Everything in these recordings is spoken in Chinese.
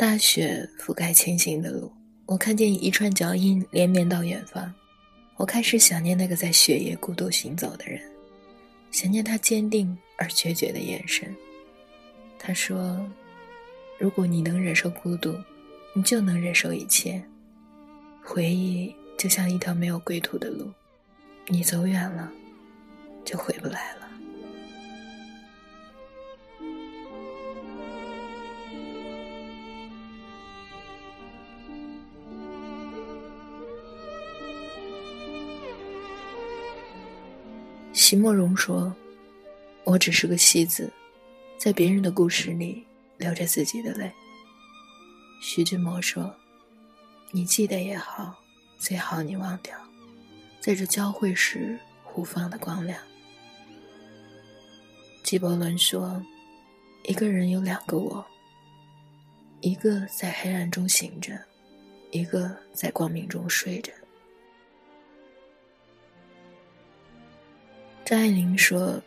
大雪覆盖前行的路，我看见一串脚印连绵到远方。我开始想念那个在雪夜孤独行走的人，想念他坚定而决绝的眼神。他说：“如果你能忍受孤独，你就能忍受一切。回忆就像一条没有归途的路，你走远了，就回不来了。”席慕容说：“我只是个戏子，在别人的故事里流着自己的泪。”徐志摩说：“你记得也好，最好你忘掉，在这交汇时互放的光亮。”纪伯伦说：“一个人有两个我，一个在黑暗中醒着，一个在光明中睡着。”张爱玲说：“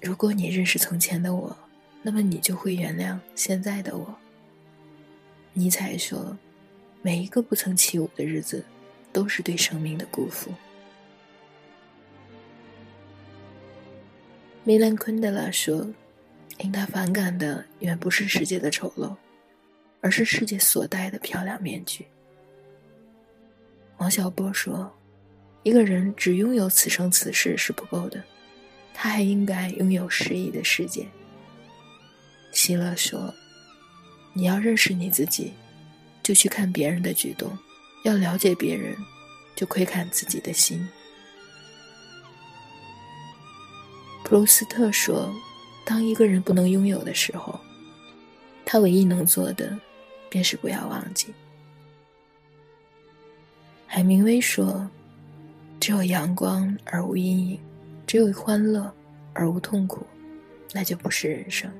如果你认识从前的我，那么你就会原谅现在的我。”尼采说：“每一个不曾起舞的日子，都是对生命的辜负。”米兰昆德拉说：“令他反感的远不是世界的丑陋，而是世界所戴的漂亮面具。”王小波说。一个人只拥有此生此世是不够的，他还应该拥有诗意的世界。希勒说：“你要认识你自己，就去看别人的举动；要了解别人，就窥看自己的心。”普鲁斯特说：“当一个人不能拥有的时候，他唯一能做的，便是不要忘记。”海明威说。只有阳光而无阴影，只有欢乐而无痛苦，那就不是人生。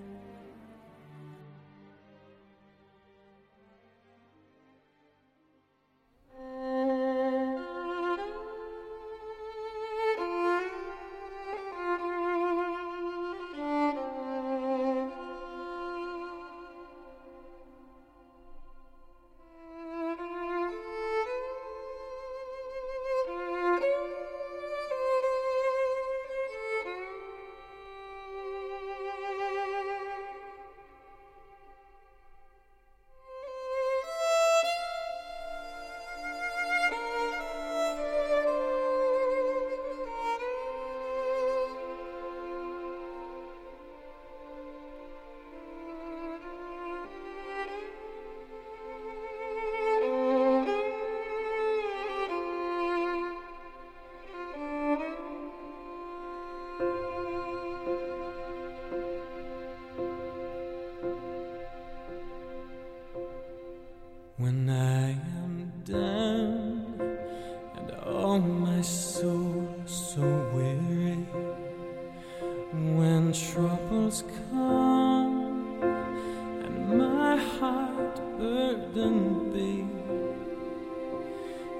troubles come and my heart burdened be,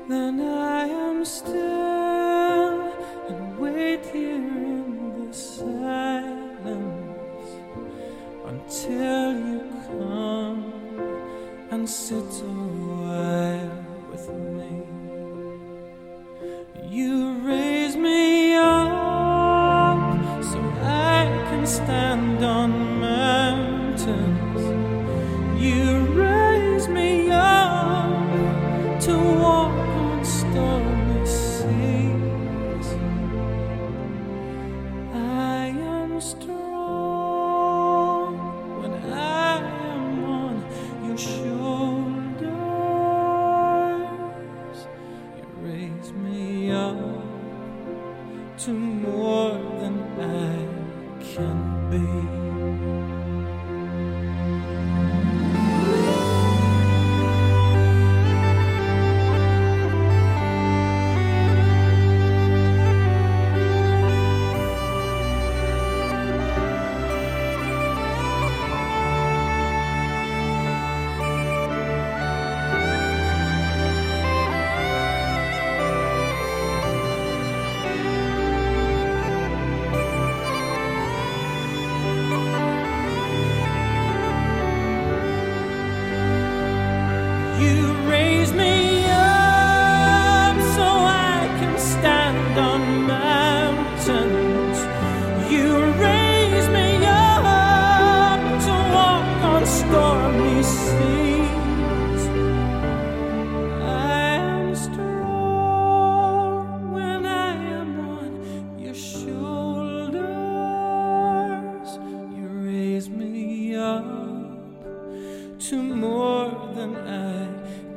then I am still and wait here in the silence until you come and sit awhile with me. To more than I can be. than I